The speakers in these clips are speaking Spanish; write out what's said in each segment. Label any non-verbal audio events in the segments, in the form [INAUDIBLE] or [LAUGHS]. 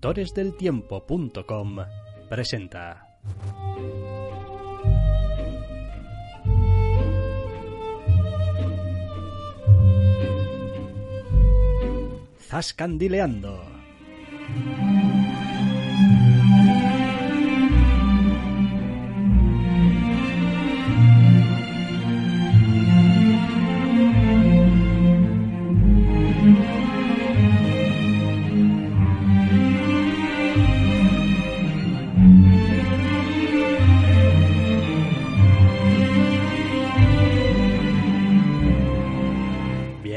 doctoresdeltiempo.com presenta. Zascandileando.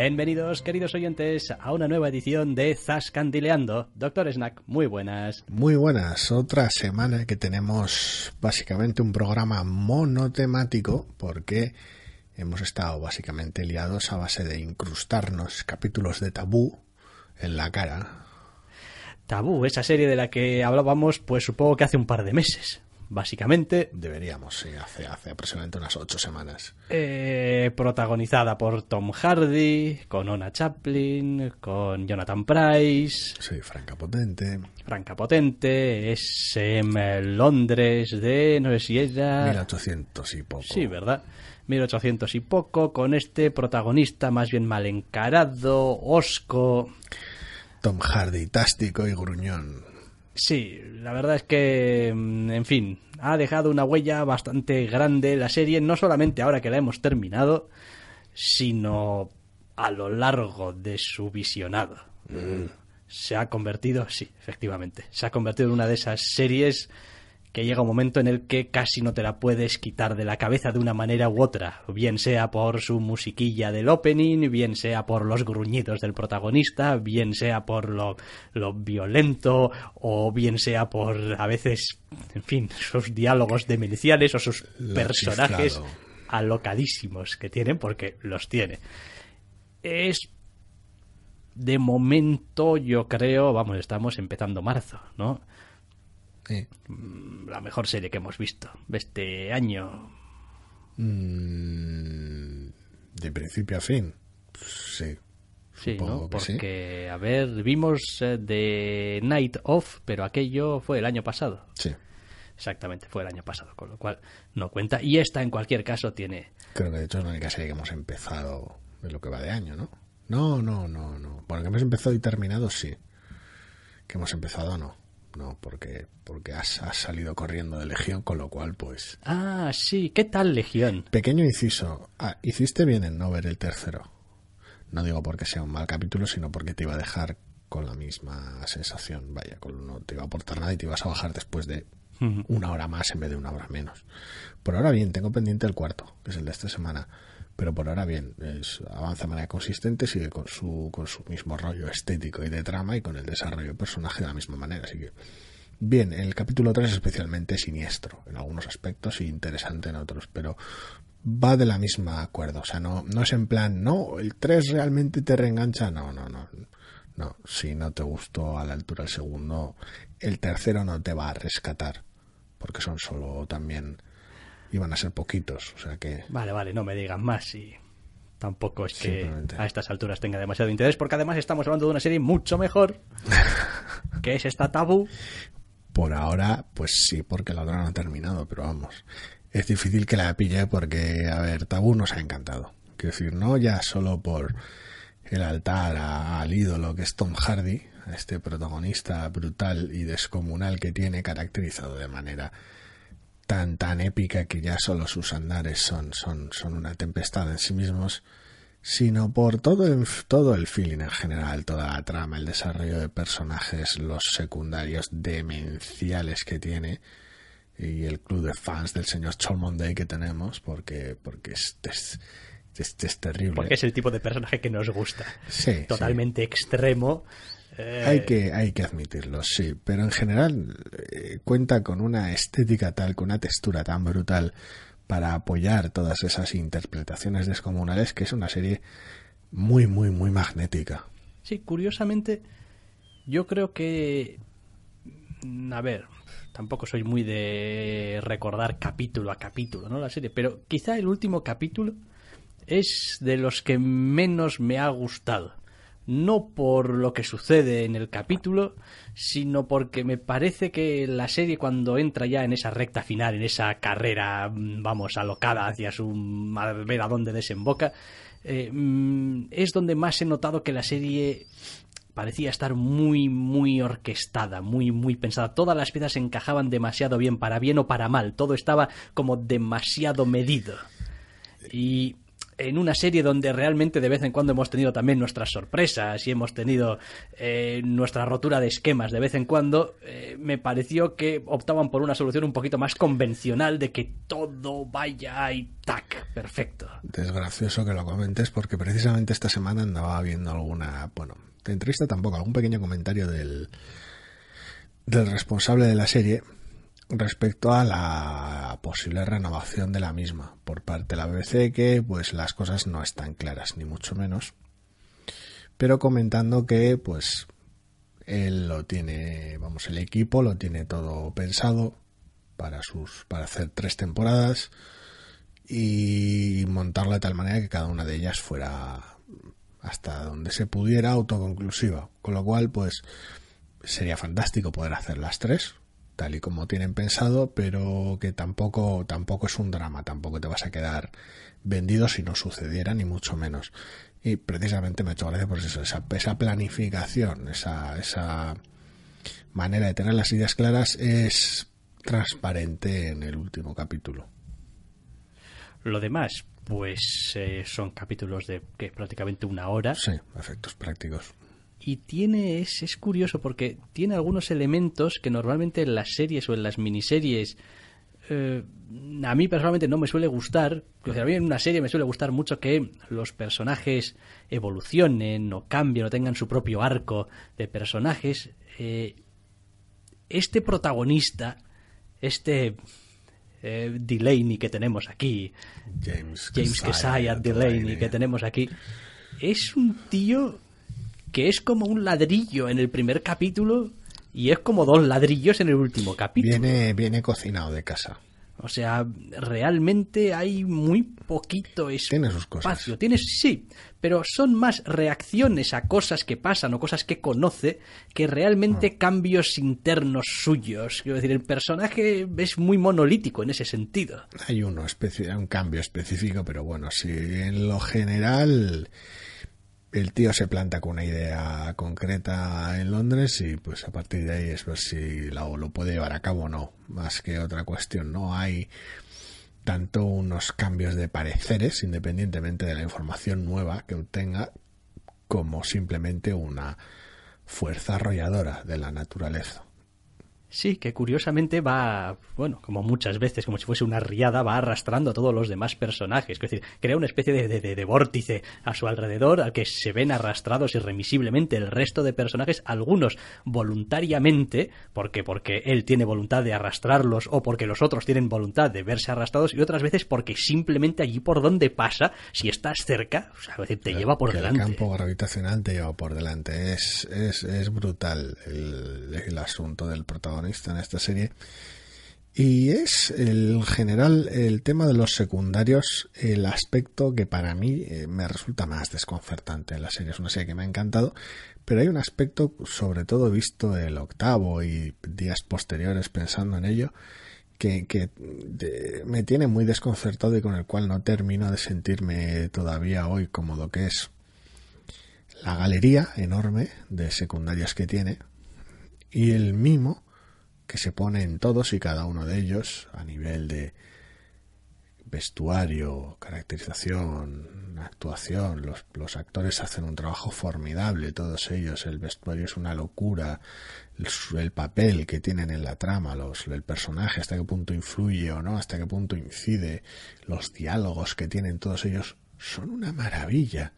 Bienvenidos, queridos oyentes, a una nueva edición de Zascandileando. Doctor Snack, muy buenas. Muy buenas. Otra semana que tenemos básicamente un programa monotemático porque hemos estado básicamente liados a base de incrustarnos capítulos de tabú en la cara. Tabú, esa serie de la que hablábamos, pues supongo que hace un par de meses básicamente. Deberíamos, sí, hace, hace aproximadamente unas ocho semanas. Eh, protagonizada por Tom Hardy, con Ona Chaplin, con Jonathan Price. Sí, Franca Potente. Franca Potente, es en Londres de, no sé si era... 1800 y poco. Sí, ¿verdad? 1800 y poco, con este protagonista más bien mal encarado, osco. Tom Hardy, tástico y gruñón. Sí, la verdad es que, mm, en fin, ha dejado una huella bastante grande la serie, no solamente ahora que la hemos terminado, sino a lo largo de su visionado. Mm. Se ha convertido, sí, efectivamente, se ha convertido en una de esas series que llega un momento en el que casi no te la puedes quitar de la cabeza de una manera u otra, bien sea por su musiquilla del opening, bien sea por los gruñidos del protagonista, bien sea por lo, lo violento, o bien sea por a veces, en fin, sus diálogos demenciales o sus Lo personajes chiflado. alocadísimos que tienen, porque los tiene. Es de momento, yo creo, vamos, estamos empezando marzo, ¿no? Sí. la mejor serie que hemos visto de este año. Mm, de principio a fin. Sí. Sí, ¿no? sí. Porque, a ver, vimos eh, The Night Of, pero aquello fue el año pasado. Sí. Exactamente, fue el año pasado, con lo cual no cuenta. Y esta, en cualquier caso, tiene. Creo que de hecho es la única serie que hemos empezado en lo que va de año, ¿no? No, no, no, no. Bueno, que hemos empezado y terminado, sí. Que hemos empezado, no. No, porque, porque has, has salido corriendo de Legión, con lo cual, pues... Ah, sí, ¿qué tal Legión? Pequeño inciso. Ah, hiciste bien en no ver el tercero. No digo porque sea un mal capítulo, sino porque te iba a dejar con la misma sensación. Vaya, con, no te iba a aportar nada y te ibas a bajar después de una hora más en vez de una hora menos. Por ahora bien, tengo pendiente el cuarto, que es el de esta semana. Pero por ahora bien, avanza de manera consistente, sigue con su, con su mismo rollo estético y de trama y con el desarrollo de personaje de la misma manera. Así que, bien, el capítulo 3 es especialmente siniestro en algunos aspectos y interesante en otros, pero va de la misma acuerdo. O sea, no, no es en plan, no, el 3 realmente te reengancha. No, no, no. No, si no te gustó a la altura el segundo, el tercero no te va a rescatar, porque son solo también iban a ser poquitos, o sea que Vale, vale, no me digan más y tampoco es que a estas alturas tenga demasiado interés, porque además estamos hablando de una serie mucho mejor, [LAUGHS] que es esta tabú. por ahora, pues sí, porque la otra no ha terminado, pero vamos, es difícil que la pille porque, a ver, Tabú nos ha encantado. Quiero decir, no ya solo por el altar a- al ídolo que es Tom Hardy, a este protagonista brutal y descomunal que tiene, caracterizado de manera tan tan épica que ya solo sus andares son, son, son una tempestad en sí mismos, sino por todo el, todo el feeling en general, toda la trama, el desarrollo de personajes, los secundarios demenciales que tiene y el club de fans del señor Cholmondeley que tenemos, porque, porque es, este es terrible. Porque es el tipo de personaje que nos gusta. Sí, sí. Totalmente extremo. Eh, Hay que, hay que admitirlo, sí, pero en general eh, cuenta con una estética tal, con una textura tan brutal para apoyar todas esas interpretaciones descomunales que es una serie muy, muy, muy magnética. Sí, curiosamente, yo creo que. mm, A ver, tampoco soy muy de recordar capítulo a capítulo, ¿no? La serie, pero quizá el último capítulo es de los que menos me ha gustado. No por lo que sucede en el capítulo, sino porque me parece que la serie cuando entra ya en esa recta final, en esa carrera, mm, vamos, alocada hacia su a ver a dónde desemboca, eh, mm, es donde más he notado que la serie parecía estar muy, muy orquestada, muy, muy pensada. Todas las piezas encajaban demasiado bien, para bien o para mal. Todo estaba como demasiado medido. Y en una serie donde realmente de vez en cuando hemos tenido también nuestras sorpresas y hemos tenido eh, nuestra rotura de esquemas de vez en cuando, eh, me pareció que optaban por una solución un poquito más convencional de que todo vaya y tac, perfecto. Es gracioso que lo comentes porque precisamente esta semana andaba viendo alguna, bueno, de entrevista tampoco, algún pequeño comentario del, del responsable de la serie respecto a la posible renovación de la misma. Por parte de la BBC que pues las cosas no están claras ni mucho menos. Pero comentando que pues él lo tiene vamos el equipo lo tiene todo pensado para sus para hacer tres temporadas y montarlo de tal manera que cada una de ellas fuera hasta donde se pudiera autoconclusiva. Con lo cual pues sería fantástico poder hacer las tres tal y como tienen pensado, pero que tampoco, tampoco es un drama, tampoco te vas a quedar vendido si no sucediera, ni mucho menos. Y precisamente me ha hecho gracia por eso, esa, esa planificación, esa, esa manera de tener las ideas claras es transparente en el último capítulo. Lo demás, pues eh, son capítulos de que prácticamente una hora. Sí, efectos prácticos y tiene es, es curioso porque tiene algunos elementos que normalmente en las series o en las miniseries eh, a mí personalmente no me suele gustar. a mí en una serie me suele gustar mucho que los personajes evolucionen o cambien o tengan su propio arco de personajes. Eh, este protagonista, este eh, Delaney que tenemos aquí, James, James Kesaya Delaney que tenemos aquí, es un tío que es como un ladrillo en el primer capítulo y es como dos ladrillos en el último capítulo. Viene, viene cocinado de casa. O sea, realmente hay muy poquito espacio. Tiene sus cosas. Tienes, sí, pero son más reacciones a cosas que pasan o cosas que conoce que realmente ah. cambios internos suyos. Quiero decir, el personaje es muy monolítico en ese sentido. Hay uno, un cambio específico, pero bueno, sí, en lo general el tío se planta con una idea concreta en Londres y pues a partir de ahí es ver si lo, lo puede llevar a cabo o no, más que otra cuestión. No hay tanto unos cambios de pareceres, independientemente de la información nueva que obtenga, como simplemente una fuerza arrolladora de la naturaleza. Sí, que curiosamente va, bueno, como muchas veces, como si fuese una riada, va arrastrando a todos los demás personajes. Es decir, crea una especie de, de, de, vórtice a su alrededor al que se ven arrastrados irremisiblemente el resto de personajes, algunos voluntariamente, porque, porque él tiene voluntad de arrastrarlos o porque los otros tienen voluntad de verse arrastrados, y otras veces porque simplemente allí por donde pasa, si estás cerca, o sea, decir, te lleva por delante. El campo gravitacional te lleva por delante. Es, es, es brutal el, el asunto del protagonista en esta serie. Y es el general el tema de los secundarios, el aspecto que para mí eh, me resulta más desconcertante en la serie. Es una serie que me ha encantado, pero hay un aspecto, sobre todo visto el octavo y días posteriores pensando en ello, que, me tiene muy desconcertado y con el cual no termino de sentirme todavía hoy cómodo, que es la galería enorme de secundarias que tiene y el mimo que se pone en todos y cada uno de ellos a nivel de vestuario, caracterización, actuación. Los, actores hacen un trabajo formidable, todos ellos. El vestuario es una locura. El, papel que tienen en la trama, los, el personaje, hasta qué punto influye o no, hasta qué punto incide. Los diálogos que tienen todos ellos son una maravilla.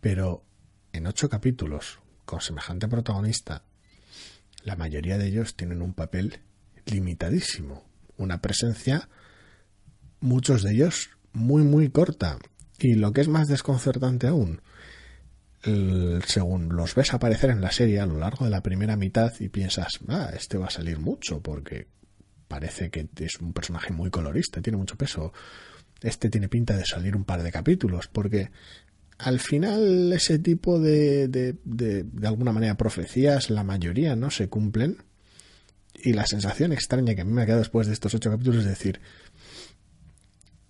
Pero en ocho capítulos, con semejante protagonista, la mayoría de ellos tienen un papel limitadísimo, una presencia, muchos de ellos muy muy corta. Y lo que es más desconcertante aún, según los ves aparecer en la serie a lo largo de la primera mitad y piensas, ah, este va a salir mucho porque parece que es un personaje muy colorista, tiene mucho peso. Este tiene pinta de salir un par de capítulos porque al final ese tipo de, de, de, de alguna manera profecías, la mayoría no se cumplen. Y la sensación extraña que a mí me ha quedado después de estos ocho capítulos es decir,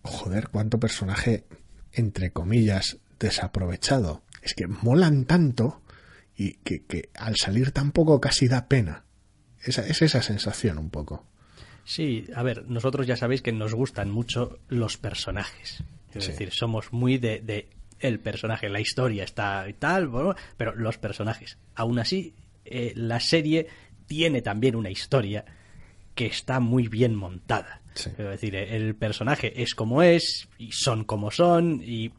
joder, cuánto personaje, entre comillas, desaprovechado. Es que molan tanto y que, que al salir tan poco casi da pena. Esa, es esa sensación un poco. Sí, a ver, nosotros ya sabéis que nos gustan mucho los personajes. Es Sí. decir, somos muy de, de el personaje, la historia está y tal, bueno, pero los personajes. Aún así, eh, la serie tiene también una historia que está muy bien montada. Sí. Es decir, el personaje es como es, y son como son, y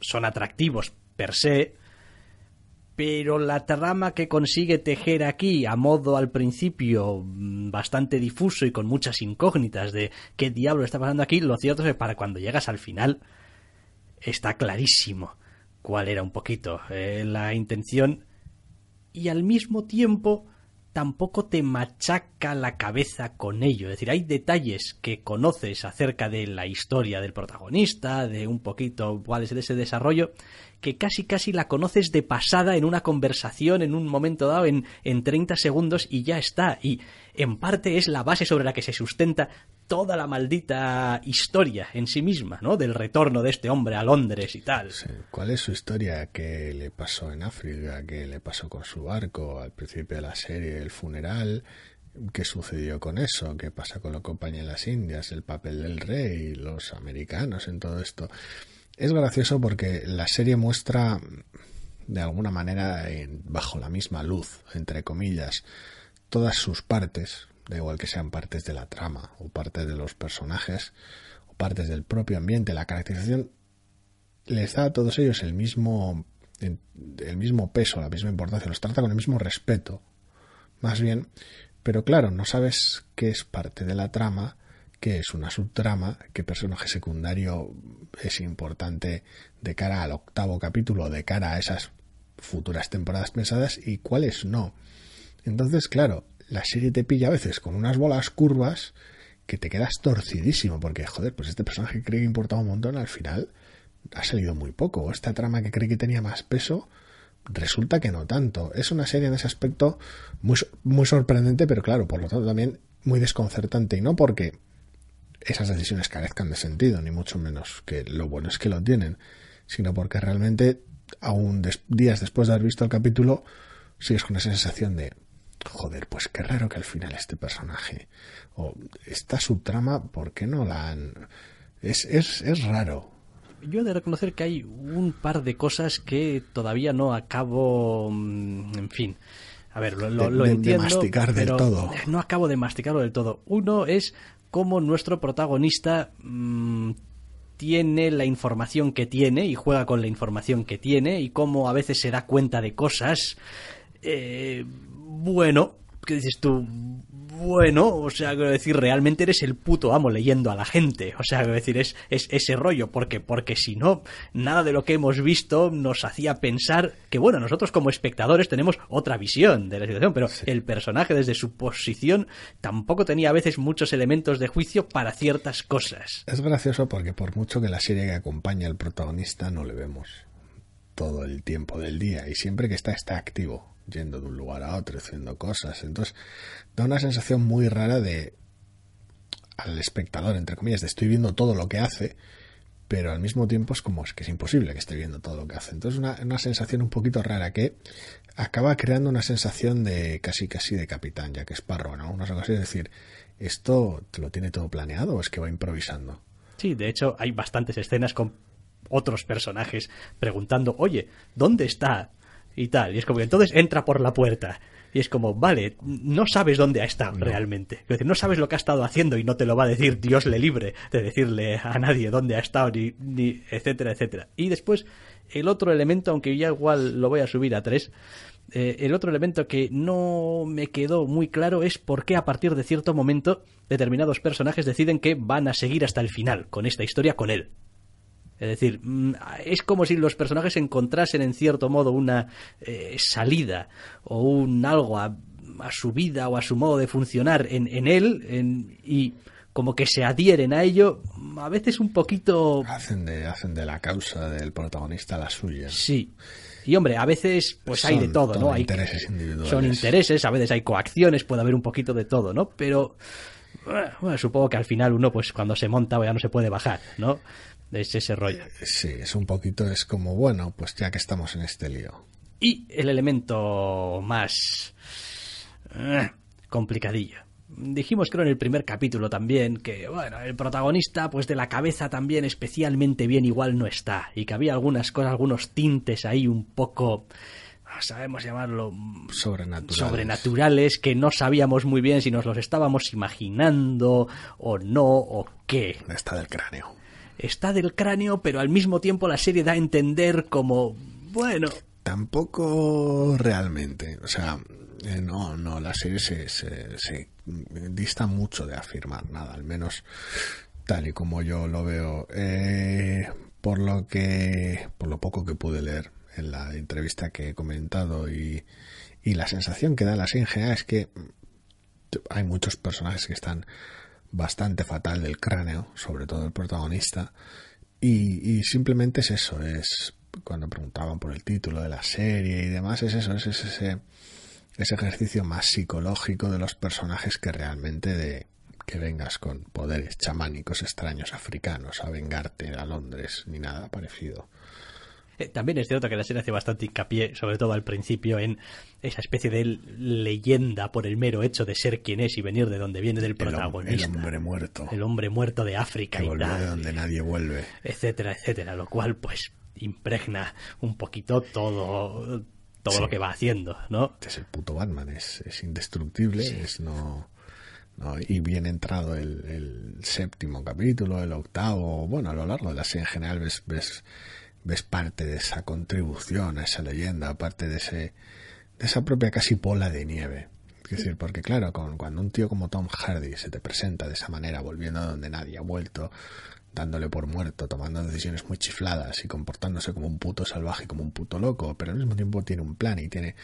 son atractivos per se, pero la trama que consigue tejer aquí, a modo al principio mm, bastante difuso y con muchas incógnitas de qué diablo está pasando aquí, lo cierto es que para cuando llegas al final está clarísimo cuál era un poquito eh, la intención y al mismo tiempo tampoco te machaca la cabeza con ello. Es decir, hay detalles que conoces acerca de la historia del protagonista, de un poquito cuál es ese desarrollo, que casi casi la conoces de pasada en una conversación, en un momento dado, en, en 30 segundos y ya está. Y en parte es la base sobre la que se sustenta toda la maldita historia en sí misma, ¿no? Del retorno de este hombre a Londres y tal. Sí. ¿Cuál es su historia? ¿Qué le pasó en África? ¿Qué le pasó con su barco al principio de la serie? ¿El funeral? ¿Qué sucedió con eso? ¿Qué pasa con la compañía de las Indias? ¿El papel del rey? ¿Los americanos en todo esto? Es gracioso porque la serie muestra de alguna manera bajo la misma luz, entre comillas, todas sus partes, da igual que sean partes de la trama o partes de los personajes o partes del propio ambiente, la caracterización les da a todos ellos el mismo el mismo peso, la misma importancia, los trata con el mismo respeto, más bien, pero claro, no sabes qué es parte de la trama, qué es una subtrama, qué personaje secundario es importante de cara al octavo capítulo, de cara a esas futuras temporadas pensadas y cuáles no. Entonces, claro, la serie te pilla a veces con unas bolas curvas que te quedas torcidísimo, porque, joder, pues este personaje que cree que importaba un montón, al final ha salido muy poco. Esta trama que cree que tenía más peso, resulta que no tanto. Es una serie en ese aspecto muy sorprendente, pero claro, por lo tanto también muy desconcertante. Y no porque esas decisiones carezcan de sentido, ni mucho menos, que lo bueno es que lo tienen, sino porque realmente, aún des- días después de haber visto el capítulo, sigues con esa sensación de, joder, pues qué raro que al final este personaje, o esta subtrama, ¿por qué no la han...? Es, es, es raro. Yo he de reconocer que hay un par de cosas que todavía no acabo. mm, En fin. A ver, lo, lo- De- lo de- de entiendo. masticar del pero todo. No acabo de masticarlo del todo. Uno es cómo nuestro protagonista mm, tiene la información que tiene y juega con la información que tiene y cómo a veces se da cuenta de cosas. eh, bueno, ¿qué dices tú? Bueno, o sea, quiero decir, realmente eres el puto amo leyendo a la gente. O sea, quiero decir, es, es ese rollo, porque, porque si no, nada de lo que hemos visto nos hacía pensar que, bueno, nosotros como espectadores tenemos otra visión de la situación, pero el personaje desde su posición tampoco tenía a veces muchos elementos de juicio para ciertas cosas. Es gracioso porque por mucho que la serie que acompaña al protagonista no le vemos todo el tiempo del día y siempre que está está activo, yendo de un lugar a otro, haciendo cosas. Entonces da una sensación muy rara de al espectador, entre comillas, de estoy viendo todo lo que hace, pero al mismo tiempo es como es que es imposible que esté viendo todo lo que hace. Entonces una, una sensación un poquito rara que acaba creando una sensación de casi casi de capitán, ya que es parro, ¿no? Una cosa así, es decir, ¿esto lo tiene todo planeado o es que va improvisando? Sí, de hecho, hay bastantes escenas con otros personajes preguntando, oye, ¿dónde está? Y tal. Y es como que entonces entra por la puerta. Y es como, vale, no sabes dónde ha estado realmente. Es decir, no sabes lo que ha estado haciendo y no te lo va a decir Dios le libre de decirle a nadie dónde ha estado, ni, ni etcétera, etcétera. Y después, el otro elemento, aunque ya igual lo voy a subir a tres, eh, el otro elemento que no me quedó muy claro es por qué a partir de cierto momento determinados personajes deciden que van a seguir hasta el final con esta historia con él. Es decir, mm, es como si los personajes encontrasen en cierto modo una eh, salida o un algo a, a su vida o a su modo de funcionar en, en él en- y como que se adhieren a ello, a veces un poquito... Hacen de, hacen de la causa del protagonista la suya. Sí. Y hombre, a veces pues hay de todo, ¿no? Hay intereses individuales. Son intereses, a veces hay coacciones, puede haber un poquito de todo, ¿no? Pero bueno, supongo que al final uno pues cuando se monta ya no se puede bajar, ¿no? Es ese rollo. Sí, es un poquito, es como, bueno, pues ya que estamos en este lío. Y el elemento más eh, complicadillo. Dijimos creo en el primer capítulo también que bueno, el protagonista pues de la cabeza también especialmente bien igual no está y que había algunas cosas, algunos tintes ahí un poco sabemos llamarlo sobrenaturales. sobrenaturales que no sabíamos muy bien si nos los estábamos imaginando o no o qué. Está del cráneo. Está del cráneo, pero al mismo tiempo la serie da a entender como bueno, Tampoco realmente. O sea, eh, no, no, la serie se, se, se, dista mucho de afirmar nada, al menos tal y como yo lo veo. Eh, por lo que, por lo poco que pude leer en la entrevista que he comentado y, y la sensación que da la general es que hay muchos personajes que están bastante fatal del cráneo, sobre todo el protagonista, y, y simplemente es eso, es cuando preguntaban por el título de la serie y demás, es eso, es ese, ese ejercicio más psicológico de los personajes que realmente de que vengas con poderes chamánicos extraños africanos a vengarte a Londres ni nada parecido. Eh, también es cierto que la serie hace bastante hincapié, sobre todo al principio, en esa especie de leyenda por el mero hecho de ser quien es y venir de donde viene del protagonista. El, hombre muerto. El hombre muerto de África que y volvió tal. de donde nadie vuelve. Etcétera, etcétera. Lo cual, pues, impregna un poquito todo todo Sí. lo que va haciendo, ¿no? Es el puto Batman, es, es indestructible, es no, no- y bien entrado el, el séptimo capítulo, el octavo, bueno, a lo largo de la serie en general ves, ves, ves parte de esa contribución a esa leyenda, parte de ese, de esa propia casi bola de nieve. Es decir, porque claro, con, cuando un tío como Tom Hardy se te presenta de esa manera, volviendo a donde nadie ha vuelto, dándole por muerto, tomando decisiones muy chifladas y comportándose como un puto salvaje, como un puto loco, pero al mismo tiempo tiene un plan y tiene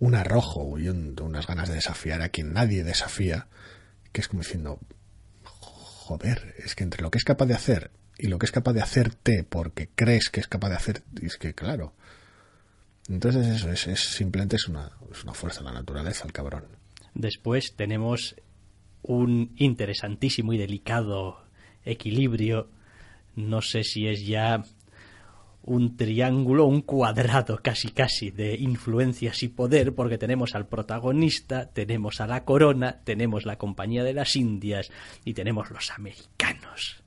un arrojo y un- unas ganas de desafiar a quien nadie desafía, que es como diciendo, joder, es que entre lo que es capaz de hacer y lo que es capaz de hacerte porque crees que es capaz de hacer, es que claro. Entonces eso es, es simplemente es una, es una fuerza de la naturaleza, el cabrón. Después tenemos un interesantísimo y delicado equilibrio. No sé si es ya un triángulo, un cuadrado casi casi de influencias y poder, porque tenemos al protagonista, tenemos a la corona, tenemos la compañía de las Indias y tenemos los americanos.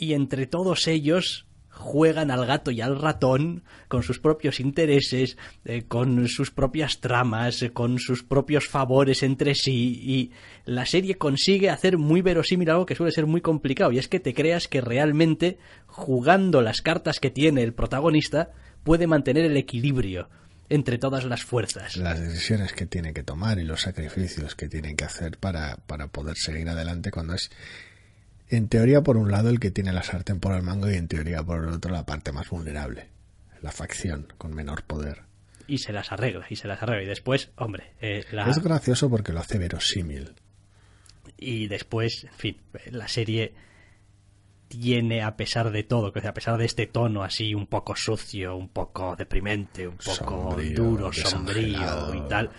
Y entre todos ellos juegan al gato y al ratón con sus propios intereses, eh, con sus propias tramas, eh, con sus propios favores entre sí y la serie consigue hacer muy verosímil algo que suele ser muy complicado y es que te creas que realmente jugando las cartas que tiene el protagonista puede mantener el equilibrio entre todas las fuerzas. Las decisiones que tiene que tomar y los sacrificios que tiene que hacer para, para poder seguir adelante cuando es en teoría por un lado el que tiene la sartén por el mango y en teoría por el otro la parte más vulnerable, la facción con menor poder. Y se las arregla, y se las arregla. Y después, hombre, eh, la... Es gracioso porque lo hace verosímil. y después, en fin, la serie tiene, a pesar de todo, que a pesar de este tono así un poco sucio, un poco deprimente, un poco Sombrío, duro, sombrío y tal,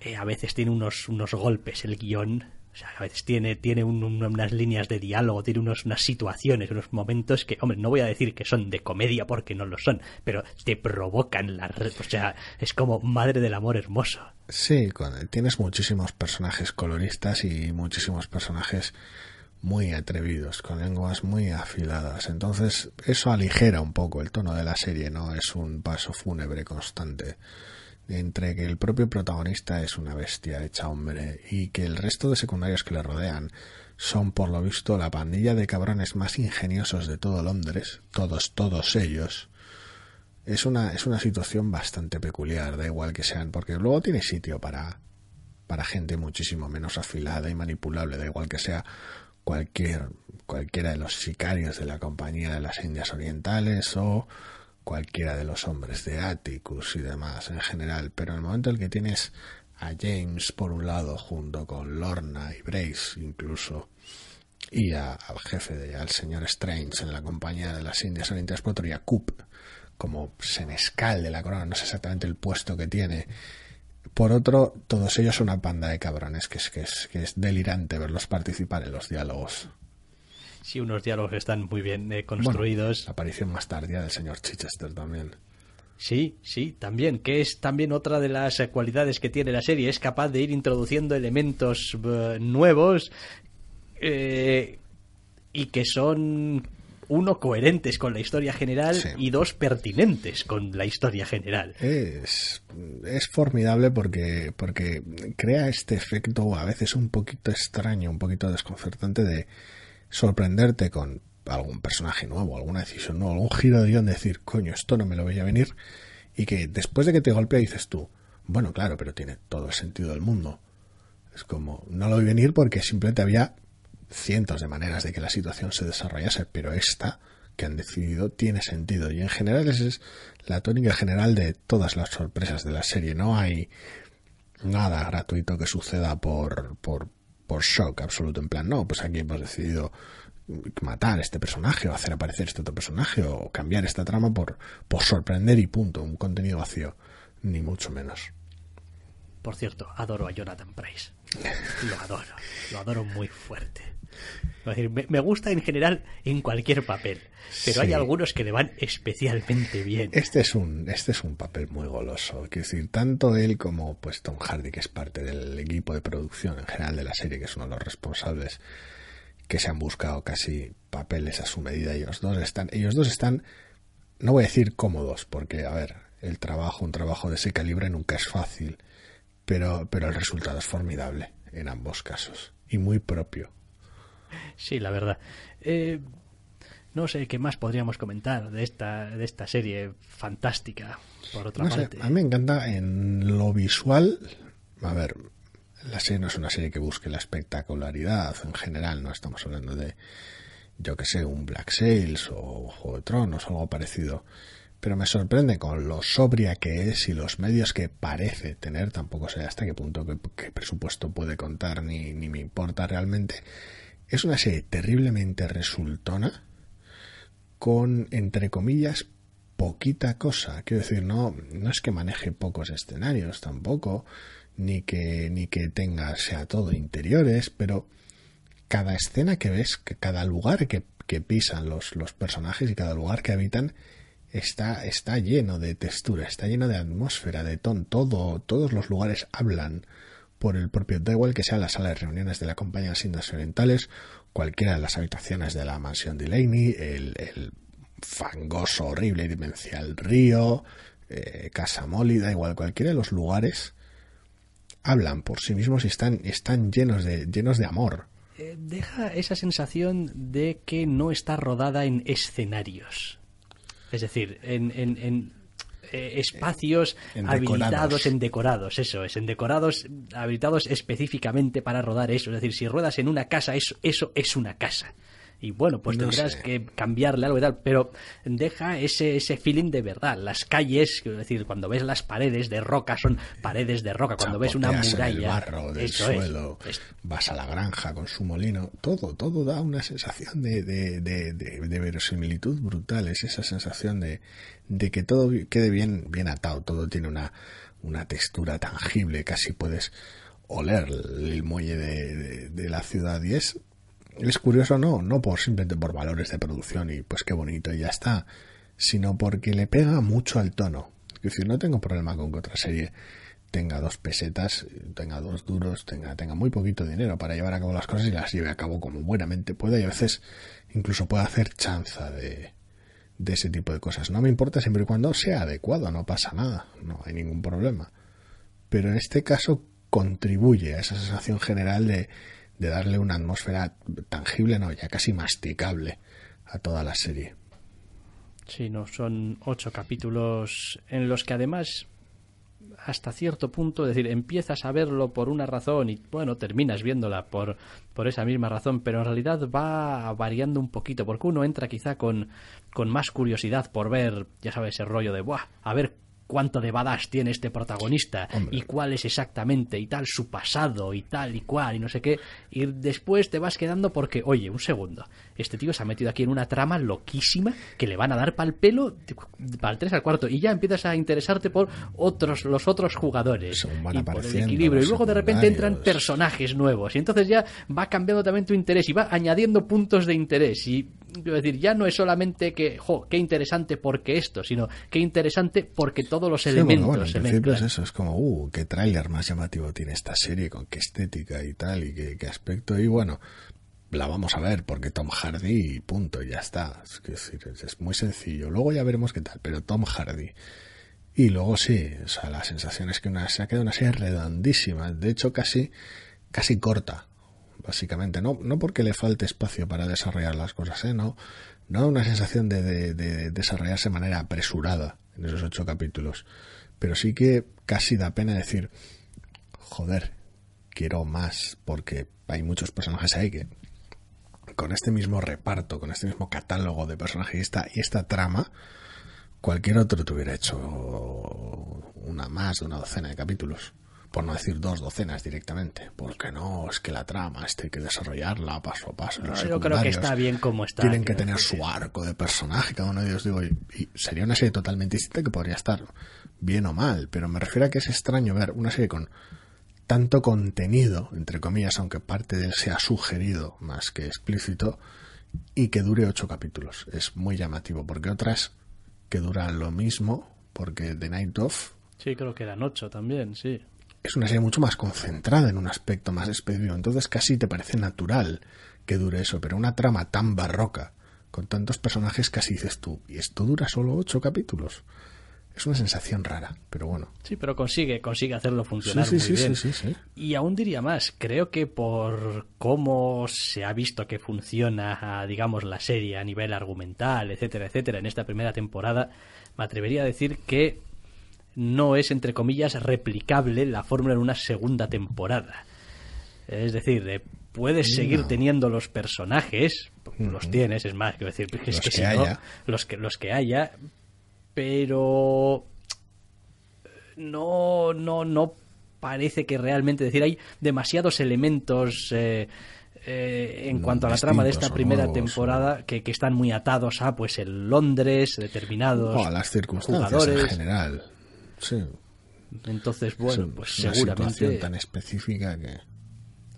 eh, a veces tiene unos, unos golpes el guion. O sea, a veces tiene, tiene un- un- unas líneas de diálogo, tiene unos, unas situaciones, unos momentos que, hombre, no voy a decir que son de comedia porque no lo son, pero te provocan la... O sea, es como madre del amor hermoso. Sí, con- tienes muchísimos personajes coloristas y muchísimos personajes muy atrevidos, con lenguas muy afiladas. Entonces, eso aligera un poco el tono de la serie, no es un paso fúnebre constante entre que el propio protagonista es una bestia hecha hombre y que el resto de secundarios que le rodean son por lo visto la pandilla de cabrones más ingeniosos de todo Londres, todos, todos ellos, es una, es una situación bastante peculiar, da igual que sean, porque luego tiene sitio para, para gente muchísimo menos afilada y manipulable, da igual que sea cualquier, cualquiera de los sicarios de la Compañía de las Indias Orientales o cualquiera de los hombres de Atticus y demás en general, pero en el momento en el que tienes a James por un lado, junto con Lorna y Brace incluso, y al jefe, de, al señor Strange en la compañía de las Indias Orientales por y a Coop como senescal de la corona, no sé exactamente el puesto que tiene. Por otro, todos ellos son una panda de cabrones, que es, que es, que es delirante verlos participar en los diálogos. Sí, unos diálogos están muy bien eh, construidos. la aparición más tardía del señor Chichester también. Sí, sí, también, que es también otra de las cualidades que tiene la serie, es capaz de ir introduciendo elementos eh, nuevos eh, y que son uno coherentes con la historia general y dos pertinentes con la historia general. Es, es formidable porque, porque crea este efecto a veces un poquito extraño, un poquito desconcertante de sorprenderte con algún personaje nuevo, alguna decisión nueva, algún giro de guion, decir, coño, esto no me lo veía venir, y que después de que te golpea dices tú, bueno, claro, pero tiene todo el sentido del mundo. Es como, no lo vi venir porque simplemente había cientos de maneras de que la situación se desarrollase, pero esta que han decidido tiene sentido. Y en general esa es la tónica general de todas las sorpresas de la serie. No hay nada gratuito que suceda por, por, por shock absoluto. En plan, no, pues aquí hemos decidido matar este personaje o hacer aparecer este otro personaje o cambiar esta trama por, por sorprender y punto, un contenido vacío, ni mucho menos. Por cierto, adoro a Jonathan Price. Lo adoro, lo adoro muy fuerte. Me, gusta en general en cualquier papel, pero hay algunos que le van especialmente bien. Este es un, este es un papel muy goloso. Quiero decir, tanto él como pues Tom Hardy, que es parte del equipo de producción en general de la serie, que es uno de los responsables que se han buscado casi papeles a su medida. Ellos dos están, ellos dos están, no voy a decir cómodos, porque, a ver, el trabajo, un trabajo de ese calibre nunca es fácil, pero, pero el resultado es formidable en ambos casos y muy propio. Sí, la verdad. Eh, no sé qué más podríamos comentar de esta, de esta serie fantástica, por otra parte. a mí me encanta en lo visual. A ver, la serie no es una serie que busque la espectacularidad en general, no estamos hablando de, yo que sé, un Black Sails o Juego de Tronos o algo parecido. Pero me sorprende con lo sobria que es y los medios que parece tener, tampoco sé hasta qué punto qué, presupuesto puede contar ni, ni me importa realmente. Es una serie terriblemente resultona con, entre comillas, poquita cosa. Quiero decir, no, no es que maneje pocos escenarios tampoco ni que, ni que tenga, sea todo interiores, pero cada escena que ves, que cada lugar que, que pisan los, los, personajes y cada lugar que habitan está, está lleno de textura, está lleno de atmósfera, de ton, todo, todos los lugares hablan por el propio, igual que sea la sala de reuniones de la compañía de Indias Orientales, cualquiera de las habitaciones de la mansión Delaney, el, el fangoso, horrible y demencial río, eh, Casa Molly, da igual, cualquiera de los lugares hablan por sí mismos y están, están llenos, de, llenos de amor. Eh, deja esa sensación de que no está rodada en escenarios. Es decir, en, en, eh, espacios habilitados en decorados, eso es, en decorados habilitados específicamente para rodar eso. Es decir, si ruedas en una casa, eso, eso es una casa y bueno, pues tendrás que cambiarle algo y tal, pero deja ese, ese feeling de verdad. Las calles, quiero decir, cuando ves las paredes de roca, son paredes de roca. Cuando ves una muralla. el barro del suelo, vas a la granja con su molino, todo, todo da una sensación de, de, de, de, verosimilitud brutal. Es esa sensación de, de que todo quede bien, bien atado, todo tiene una, una textura tangible, casi puedes oler el muelle de, de, la ciudad y es es curioso no, no por simplemente por valores de producción y pues qué bonito y ya está, sino porque le pega mucho al tono. Es decir, no tengo problema con que otra serie tenga dos pesetas, tenga dos duros, tenga, tenga muy poquito dinero para llevar a cabo las cosas y las lleve a cabo como buenamente pueda y a veces incluso puede hacer chanza de, de ese tipo de cosas. No me importa siempre y cuando sea adecuado, no pasa nada, no hay ningún problema. Pero en este caso contribuye a esa sensación general de de darle una atmósfera tangible, no, ya casi masticable a toda la serie. Sí, no, son ocho capítulos en los que además hasta cierto punto, es decir, empiezas a verlo por una razón y bueno, terminas viéndola por, por esa misma razón, pero en realidad va variando un poquito, porque uno entra quizá con, con más curiosidad por ver, ya sabes, ese rollo de, Buah, a ver cuánto de badass tiene este protagonista y cuál es exactamente y tal su pasado y tal y cual y no sé qué. Y después te vas quedando porque, oye, un segundo, este tío se ha metido aquí en una trama loquísima que le van a dar pal pelo para el 3 al cuarto y ya empiezas a interesarte por otros los otros jugadores. Y por el equilibrio. Y luego de repente entran personajes nuevos. Y entonces ya va cambiando también tu interés y va añadiendo puntos de interés. Y quiero decir ya no es solamente que jo, qué interesante porque esto sino qué interesante porque todos los elementos se mezclan. es eso es como uh qué tráiler más llamativo tiene esta serie con qué estética y tal y qué, qué aspecto. Y bueno la vamos a ver porque Tom Hardy punto, ya está. Es, decir, es, muy sencillo. Luego ya veremos qué tal, pero Tom Hardy. Y luego sí, o sea, la sensación es que una, se ha quedado una serie redondísima, de hecho casi, casi corta, básicamente. No, no porque le falte espacio para desarrollar las cosas, ¿eh? No, no una sensación de, de, de desarrollarse de manera apresurada en esos ocho capítulos. Pero sí que casi da pena decir, joder, quiero más, porque hay muchos personajes ahí que con este mismo reparto, con este mismo catálogo de personajes y esta, y esta trama, cualquier otro te hubiera hecho una más de una docena de capítulos. Por no decir dos docenas directamente. Porque no, es que la trama este hay que desarrollarla paso a paso. yo creo que está bien como está. Tienen que tener su arco de personaje, cada uno de ellos, digo, y, y sería una serie totalmente distinta que podría estar bien o mal. Pero me refiero a que es extraño ver una serie con tanto contenido, entre comillas, aunque parte de él sea sugerido más que explícito, y que dure ocho capítulos. Es muy llamativo, porque otras que duran lo mismo, porque The Night Of... Sí, creo que eran ocho también, sí. Es una serie mucho más concentrada en un aspecto más específico, entonces casi te parece natural que dure eso, pero una trama tan barroca, con tantos personajes, casi dices tú, ¿y esto dura solo ocho capítulos? Es una sensación rara, pero bueno. Sí, pero consigue, consigue hacerlo funcionar sí, sí, muy bien. Sí, sí, y aún diría más, creo que por cómo se ha visto que funciona, digamos, la serie a nivel argumental, etcétera, etcétera, en esta primera temporada, me atrevería a decir que no es, entre comillas, replicable la fórmula en una segunda temporada. Es decir, puedes seguir teniendo los personajes, los tienes, es más, quiero decir, los que, que haya. los que los que haya, pero no, no, no parece que realmente, decir, hay demasiados elementos eh, eh, en cuanto a la trama de esta primera nuevos, temporada que, que, están muy atados a pues el Londres, determinados o a las circunstancias jugadores. en general. Sí. Entonces, bueno, Sí, pues es una seguramente situación tan específica que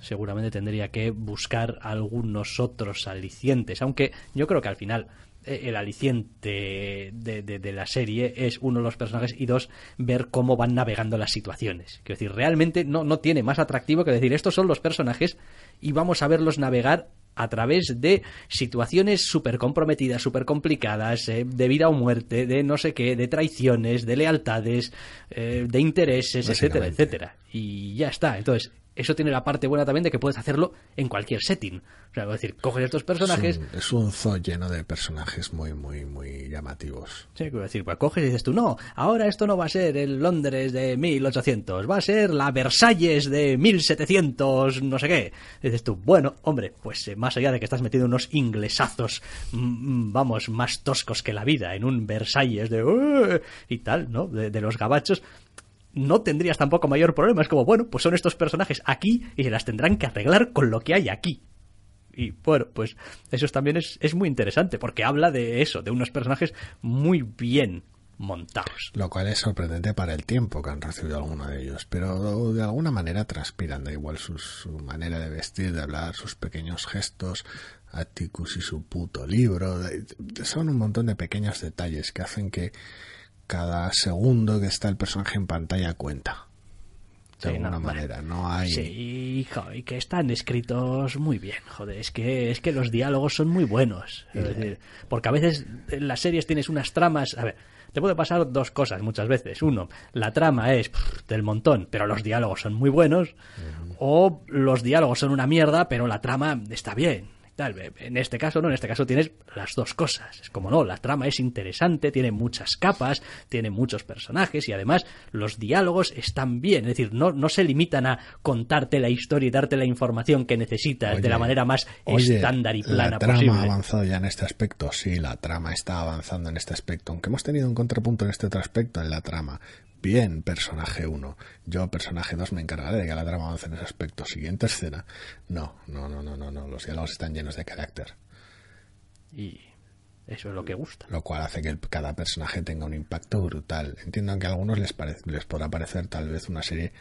seguramente tendría que buscar algunos otros alicientes, aunque yo creo que al final eh, el aliciente de, de, de, la serie es uno de los personajes y dos ver cómo van navegando las situaciones. Quiero decir, realmente no, no tiene más atractivo que decir estos son los personajes y vamos a verlos navegar a través de situaciones súper comprometidas, súper complicadas, eh, de vida o muerte, de no sé qué, de traiciones, de lealtades, eh, de intereses, etcétera, etcétera. Y ya está. Entonces, eso tiene la parte buena también de que puedes hacerlo en cualquier setting. O sea, es decir, coges estos personajes. Es un, es un zoo lleno de personajes muy, muy, muy llamativos. Sí, quiero decir, pues coges y dices tú, no, ahora esto no va a ser el Londres de 1800, va a ser la Versalles de 1700, no sé qué. Y dices tú, bueno, hombre, pues eh, más allá de que estás metiendo unos inglesazos, mmm, vamos, más toscos que la vida, en un Versalles de. Uh, y tal, ¿no? De, de los gabachos no tendrías tampoco mayor problema. Es como, bueno, pues son estos personajes aquí y se las tendrán que arreglar con lo que hay aquí. Y bueno, pues eso también es, es muy interesante porque habla de eso, de unos personajes muy bien montados. Lo cual es sorprendente para el tiempo que han recibido alguno de ellos, pero de alguna manera transpiran, da igual su, manera de vestir, de hablar, sus pequeños gestos, Atticus y su puto libro, son un montón de pequeños detalles que hacen que cada segundo que está el personaje en pantalla cuenta. De sí, alguna no, manera, no hay. Sí, hijo, y que están escritos muy bien, joder, es que, es que los diálogos son muy buenos. Es decir, porque a veces en las series tienes unas tramas. A ver, te puede pasar dos cosas muchas veces. Uno, la trama es pff, del montón, pero los diálogos son muy buenos. Uh -huh. O los diálogos son una mierda, pero la trama está bien. En este caso no, en este caso tienes las dos cosas. Es como no, la trama es interesante, tiene muchas capas, tiene muchos personajes y además los diálogos están bien. Es decir, no, no se limitan a contarte la historia y darte la información que necesitas de la manera más estándar y plana la trama ha avanzado ya en este aspecto, sí, la trama está avanzando en este aspecto, aunque hemos tenido un contrapunto en este otro aspecto en la trama. Bien, personaje 1. Yo, personaje 2, me encargaré de que la trama avance en ese aspecto. Siguiente escena. No, no, no, no, no, no. Los diálogos están llenos de carácter. Y eso es lo que gusta. Lo cual hace que cada personaje tenga un impacto brutal. Entiendo que a algunos les, les podrá parecer tal vez una serie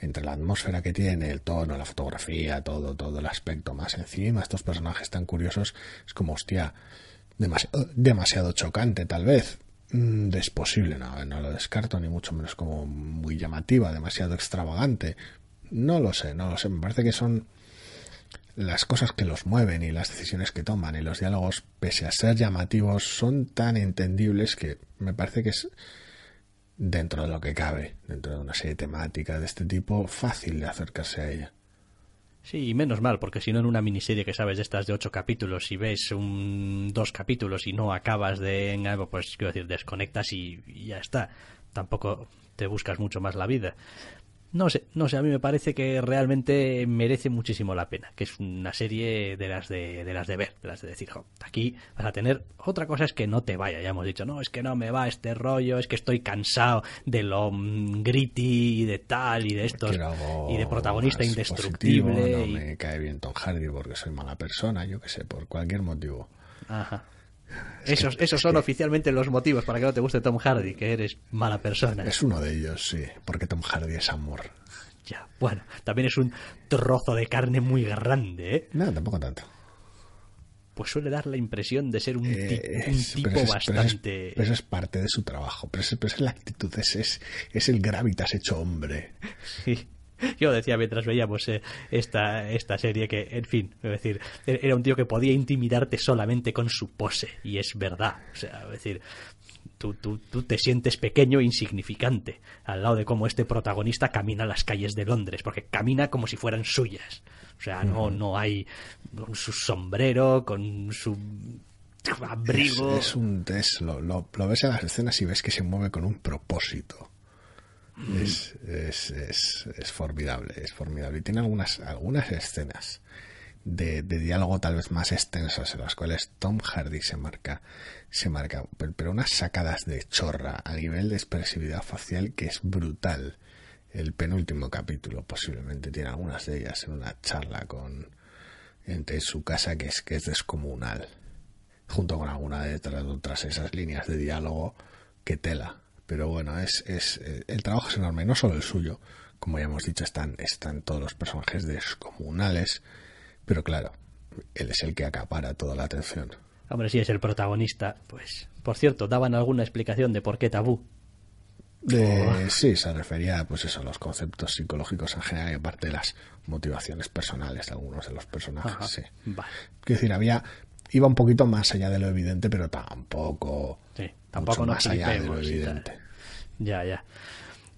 entre la atmósfera que tiene, el tono, la fotografía, todo, todo el aspecto más encima, estos personajes tan curiosos, es como, hostia, demasiado, demasiado chocante tal vez. Mm, es posible, no, no lo descarto, ni mucho menos como muy llamativa, demasiado extravagante. No lo sé, no lo sé, me parece que son las cosas que los mueven y las decisiones que toman y los diálogos, pese a ser llamativos, son tan entendibles que me parece que es dentro de lo que cabe, dentro de una serie temática de este tipo, fácil de acercarse a ella. Sí, menos mal, porque si no en una miniserie que sabes de estas de ocho capítulos y ves un, dos capítulos y no acabas de en algo, pues quiero decir, desconectas y ya está. Tampoco te buscas mucho más la vida. No sé, no sé, a mí me parece que realmente merece muchísimo la pena, que es una serie de las de, de las de ver, de las de decir, aquí vas a tener otra cosa es que no te vaya, ya hemos dicho, no, es que no me va este rollo, es que estoy cansado de lo mm, gritty y de tal y de estos y de protagonista indestructible. no me cae bien Tom Hardy porque soy mala persona, yo qué sé, por cualquier motivo. Ajá. Esos, esos son oficialmente los motivos para que no te guste Tom Hardy, que eres mala persona. Es uno de ellos, sí, porque Tom Hardy es amor. Ya, bueno, también es un trozo de carne muy grande, ¿eh? No, tampoco tanto. Pues suele dar la impresión de ser un, eh, tipo bastante... Pero eso, es, parte de su trabajo, pero, pero es la actitud, es, es, es el gravitas hecho hombre. Sí. [LAUGHS] Yo decía mientras veíamos eh, esta, esta serie que, en fin, es decir, era un tío que podía intimidarte solamente con su pose, y es verdad. O sea, es decir, tú, tú, tú te sientes pequeño e insignificante al lado de cómo este protagonista camina las calles de Londres, porque camina como si fueran suyas. O sea, no, no hay con su sombrero, con su abrigo. Es, un test, lo, lo ves en las escenas y ves que se mueve con un propósito es, es, es, es, formidable, es formidable. Y tiene algunas, algunas escenas de, de, diálogo tal vez más extensas en las cuales Tom Hardy se marca, se marca, pero unas sacadas de chorra a nivel de expresividad facial que es brutal. El penúltimo capítulo posiblemente tiene algunas de ellas en una charla con entre su casa que es que es descomunal junto con alguna de otras esas líneas de diálogo que tela pero bueno, es, es, eh, el trabajo es enorme, no solo el suyo, como ya hemos dicho, están, están todos los personajes descomunales, pero claro, él es el que acapara toda la atención. Hombre, si es el protagonista, pues, por cierto, ¿daban alguna explicación de por qué tabú? Sí, se refería pues eso, a los conceptos psicológicos en general y aparte de las motivaciones personales de algunos de los personajes. sí. Vale. Quiero decir, había iba un poquito más allá de lo evidente, pero tampoco, tampoco más allá de lo evidente. Ya, ya.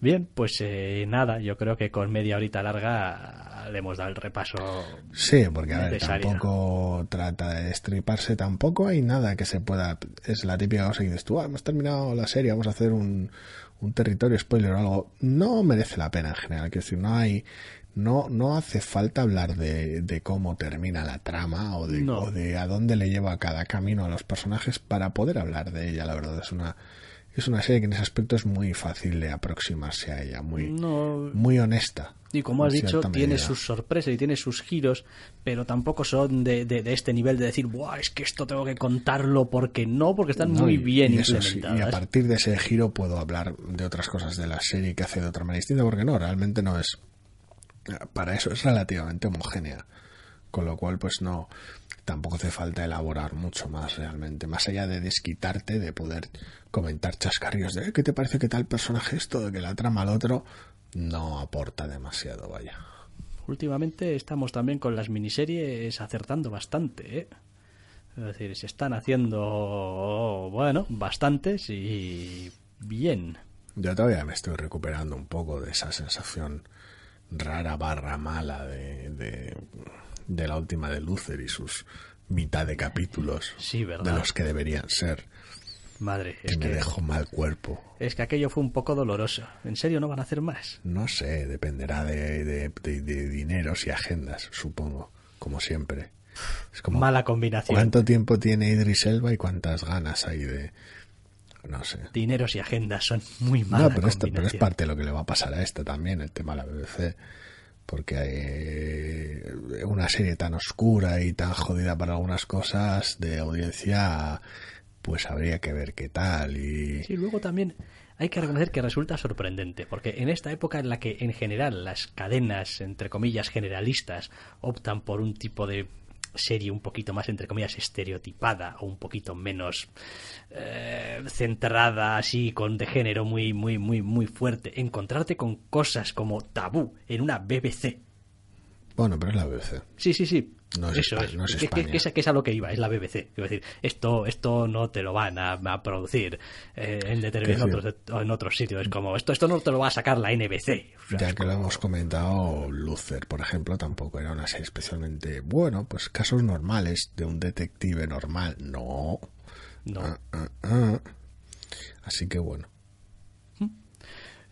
Bien, pues eh, nada, yo creo que con media horita larga le hemos dado el repaso. Sí, porque a ver, tampoco trata de destriparse, tampoco hay nada que se pueda. Es la típica cosa que dices tú, ah, hemos terminado la serie, vamos a hacer un, un territorio spoiler o algo. No merece la pena en general, que decir, no hay no, no hace falta hablar de, de cómo termina la trama o de, o de a dónde le lleva cada camino a los personajes para poder hablar de ella. La verdad es una, es una serie que en ese aspecto es muy fácil de aproximarse a ella, muy, muy honesta. Y como has dicho, tiene sus sorpresas y tiene sus giros, pero tampoco son de, de, este nivel de decir, Buah, es que esto tengo que contarlo porque no, porque están muy bien implementadas. y a partir de ese giro puedo hablar de otras cosas de la serie que hace de otra manera distinta, porque no, realmente no es para eso es relativamente homogénea. Con lo cual, pues no, tampoco hace falta elaborar mucho más realmente. Más allá de desquitarte, de poder comentar chascarrillos de eh, ¿qué te parece que tal personaje esto, de que la trama al otro, no aporta demasiado, vaya. Últimamente estamos también con las miniseries acertando bastante, ¿eh? Es decir, se están haciendo, bueno, bastantes y bien. Yo todavía me estoy recuperando un poco de esa sensación rara barra mala de, de, de la última de Luther y sus mitad de capítulos de los que deberían ser. Madre, Que es me que, dejó mal cuerpo. es que aquello fue un poco doloroso. ¿En serio no van a hacer más? No sé, dependerá de, de, de- de dineros y agendas, supongo, como siempre. Es como, Mala combinación. ¿cuánto tiempo tiene Idris Elba y cuántas ganas hay de... No sé. Dineros y agendas son muy mala No, pero, esto, pero es parte de lo que le va a pasar a esta también, el tema de la BBC. Porque eh, una serie tan oscura y tan jodida para algunas cosas de audiencia, pues habría que ver qué tal. Y Sí, luego también hay que reconocer que resulta sorprendente, porque en esta época en la que en general las cadenas, entre comillas, generalistas, optan por un tipo de serie un poquito más, entre comillas, estereotipada o un poquito menos eh, centrada así con de género muy, muy, muy, muy fuerte, encontrarte con cosas como tabú en una BBC. bueno, pero es la BBC. Sí, sí, sí. No es Eso es. no es que, que- España. que es, que es a lo que iba, es la BBC. Quiero decir, esto, esto no te lo van a, a producir eh, en, determinados otros, en otros sitios. Es como, esto, esto no te lo va a sacar la NBC. O sea, Ya que lo hemos comentado, Luther, por ejemplo, tampoco era una serie especialmente bueno, pues casos normales de un detective normal. No. no. Ah, ah, ah. Así que bueno,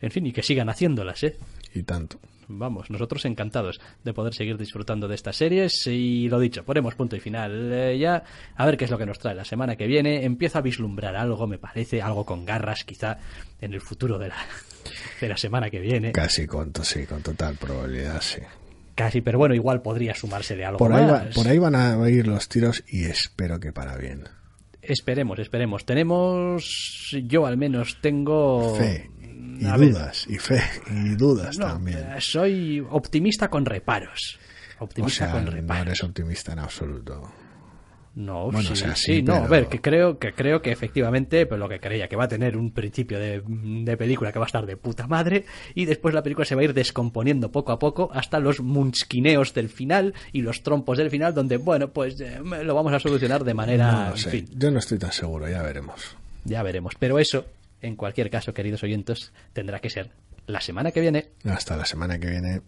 En fin, y que sigan haciéndolas, ¿eh? Y tanto. Vamos, nosotros encantados de poder seguir disfrutando de estas series y lo dicho, ponemos punto y final eh, ya, a ver qué es lo que nos trae la semana que viene. Empiezo a vislumbrar algo, me parece, algo con garras quizá en el futuro de la, [LAUGHS] de la semana que viene. Casi con, sí, con total probabilidad, sí. Casi, pero bueno, igual podría sumarse de algo Por ahí, va- más. por ahí van a ir los tiros y espero que para bien. Esperemos, esperemos. Tenemos, yo al menos tengo... Fe y A ver, dudas, y fe y dudas no, también. eh, soy optimista con reparos. O sea, con no eres optimista en absoluto. No, Bueno, sí, o sea, sí, sí, no, a pero- ver, que creo que creo que efectivamente, pues lo que creía, que va a tener un principio de, de película que va a estar de puta madre y después la película se va a ir descomponiendo poco a poco hasta los munchquineos del final y los trompos del final donde, bueno, pues eh, lo vamos a solucionar de manera, No lo en sé. fin, Yo no estoy tan seguro, ya veremos. ya veremos. Pero eso, en cualquier caso, queridos oyentes, tendrá que ser la semana que viene Hasta la semana que viene.